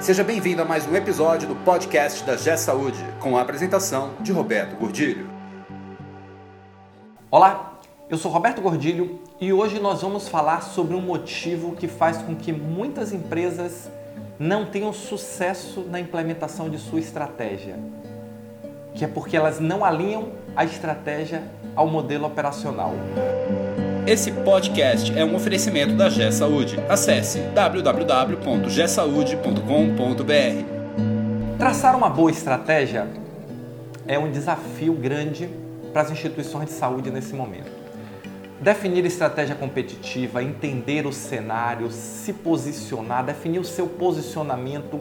Seja bem-vindo a mais um episódio do podcast da G Saúde, com a apresentação de Roberto Gordilho. Olá, eu sou Roberto Gordilho e hoje nós vamos falar sobre um motivo que faz com que muitas empresas não tenham sucesso na implementação de sua estratégia, que é porque elas não alinham a estratégia ao modelo operacional. Esse podcast é um oferecimento da G Saúde. Acesse www.gsaude.com.br. Traçar uma boa estratégia é um desafio grande para as instituições de saúde nesse momento. Definir estratégia competitiva, entender o cenário, se posicionar, definir o seu posicionamento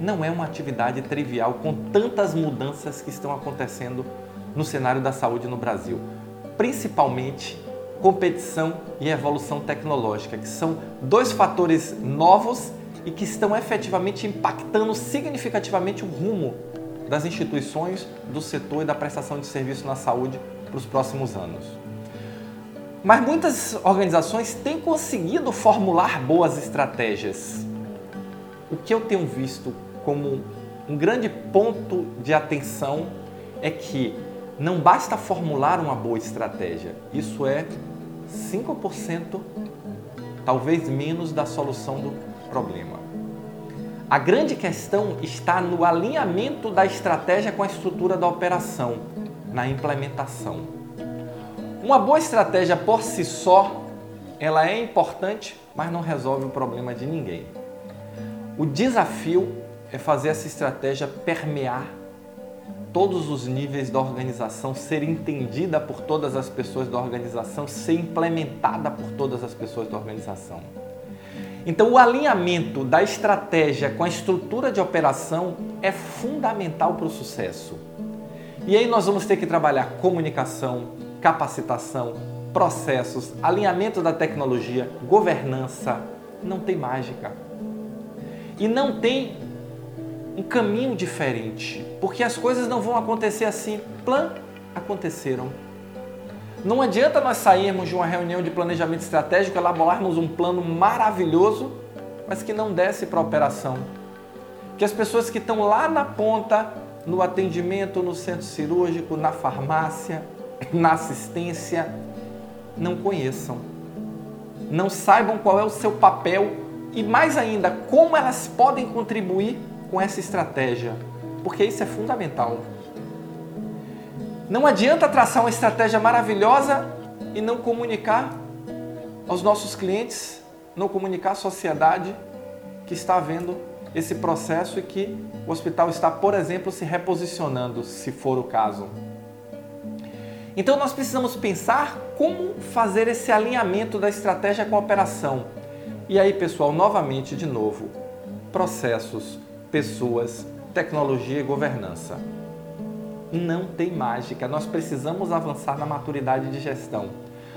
não é uma atividade trivial com tantas mudanças que estão acontecendo no cenário da saúde no Brasil, principalmente competição e evolução tecnológica, que são dois fatores novos e que estão efetivamente impactando significativamente o rumo das instituições, do setor e da prestação de serviço na saúde para os próximos anos. Mas muitas organizações têm conseguido formular boas estratégias. O que eu tenho visto como um grande ponto de atenção é que não basta formular uma boa estratégia, isso é 5%, talvez menos, da solução do problema. A grande questão está no alinhamento da estratégia com a estrutura da operação, na implementação. Uma boa estratégia por si só, ela é importante, mas não resolve o problema de ninguém. O desafio é fazer essa estratégia permear todos os níveis da organização, ser entendida por todas as pessoas da organização, ser implementada por todas as pessoas da organização. Então, o alinhamento da estratégia com a estrutura de operação é fundamental para o sucesso. E aí nós vamos ter que trabalhar comunicação, capacitação, processos, alinhamento da tecnologia, governança. Não tem mágica. E não tem um caminho diferente, porque as coisas não vão acontecer assim, plan aconteceram. Não adianta nós sairmos de uma reunião de planejamento estratégico, elaborarmos um plano maravilhoso, mas que não desce para a operação. Que as pessoas que estão lá na ponta, no atendimento, no centro cirúrgico, na farmácia, na assistência, não conheçam. Não saibam qual é o seu papel e, mais ainda, como elas podem contribuir com essa estratégia, porque isso é fundamental. Não adianta traçar uma estratégia maravilhosa e não comunicar aos nossos clientes, não comunicar à sociedade que está havendo esse processo e que o hospital está, por exemplo, se reposicionando, se for o caso. Então nós precisamos pensar como fazer esse alinhamento da estratégia com a operação. E aí, pessoal, novamente, de novo, processos, pessoas, tecnologia e governança. Não tem mágica, nós precisamos avançar na maturidade de gestão.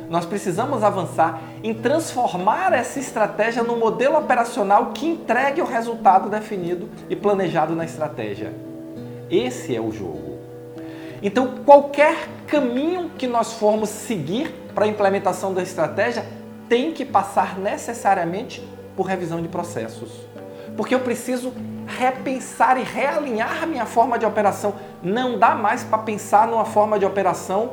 Nós precisamos avançar em transformar essa estratégia no modelo operacional que entregue o resultado definido e planejado na estratégia. Esse é o jogo. Então, qualquer caminho que nós formos seguir para a implementação da estratégia tem que passar necessariamente por revisão de processos. Porque eu preciso repensar e realinhar minha forma de operação. Não dá mais para pensar numa forma de operação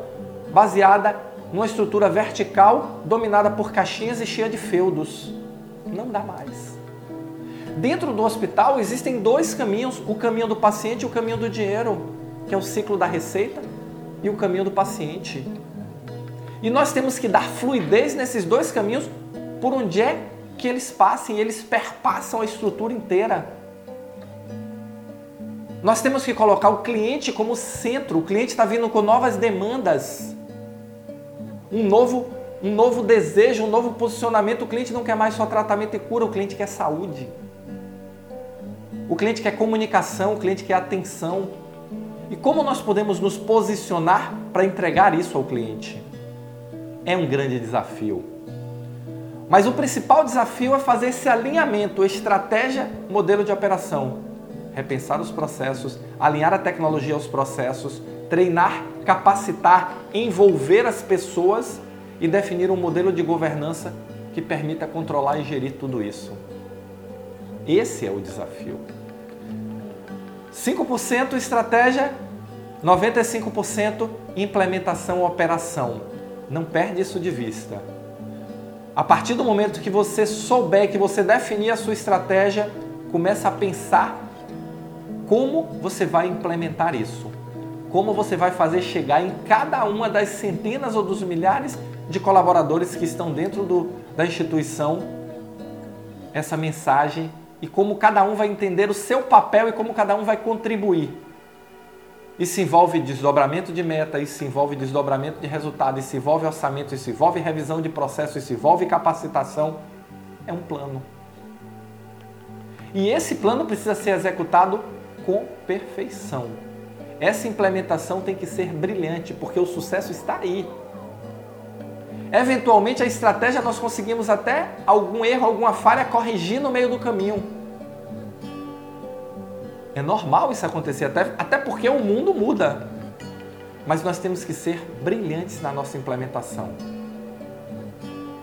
baseada numa estrutura vertical dominada por caixinhas e cheia de feudos. Não dá mais. Dentro do hospital existem dois caminhos: o caminho do paciente e o caminho do dinheiro, que é o ciclo da receita, e o caminho do paciente. E nós temos que dar fluidez nesses dois caminhos por onde é que eles passem, eles perpassam a estrutura inteira. Nós temos que colocar o cliente como centro. O cliente está vindo com novas demandas, um novo, um novo desejo, um novo posicionamento. O cliente não quer mais só tratamento e cura, o cliente quer saúde. O cliente quer comunicação, o cliente quer atenção. E como nós podemos nos posicionar para entregar isso ao cliente? É um grande desafio. Mas o principal desafio é fazer esse alinhamento, estratégia, modelo de operação repensar os processos, alinhar a tecnologia aos processos, treinar, capacitar, envolver as pessoas e definir um modelo de governança que permita controlar e gerir tudo isso. Esse é o desafio. 5% estratégia, 95% implementação operação. Não perde isso de vista. A partir do momento que você souber, que você definir a sua estratégia, começa a pensar como você vai implementar isso. Como você vai fazer chegar em cada uma das centenas ou dos milhares de colaboradores que estão dentro do, da instituição essa mensagem e como cada um vai entender o seu papel e como cada um vai contribuir. Isso envolve desdobramento de meta, isso envolve desdobramento de resultado, isso envolve orçamento, isso envolve revisão de processo, isso envolve capacitação. É um plano. E esse plano precisa ser executado com perfeição. Essa implementação tem que ser brilhante, porque o sucesso está aí. Eventualmente a estratégia nós conseguimos até algum erro, alguma falha corrigir no meio do caminho. É normal isso acontecer, até, até porque o mundo muda. Mas nós temos que ser brilhantes na nossa implementação.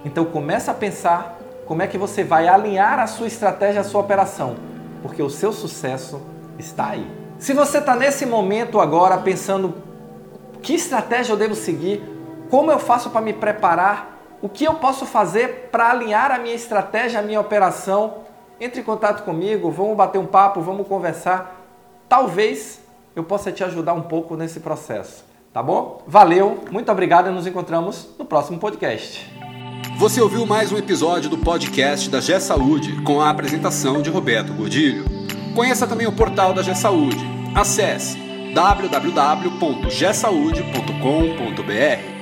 Então começa a pensar como é que você vai alinhar a sua estratégia, a sua operação, porque o seu sucesso está aí. Se você está nesse momento agora pensando que estratégia eu devo seguir, como eu faço para me preparar, o que eu posso fazer para alinhar a minha estratégia, a minha operação, entre em contato comigo, vamos bater um papo, vamos conversar. Talvez eu possa te ajudar um pouco nesse processo, tá bom? Valeu, muito obrigado e nos encontramos no próximo podcast. Você ouviu mais um episódio do podcast da G Saúde com a apresentação de Roberto Godilho. Conheça também o portal da G Saúde. Acesse www.gsaude.com.br.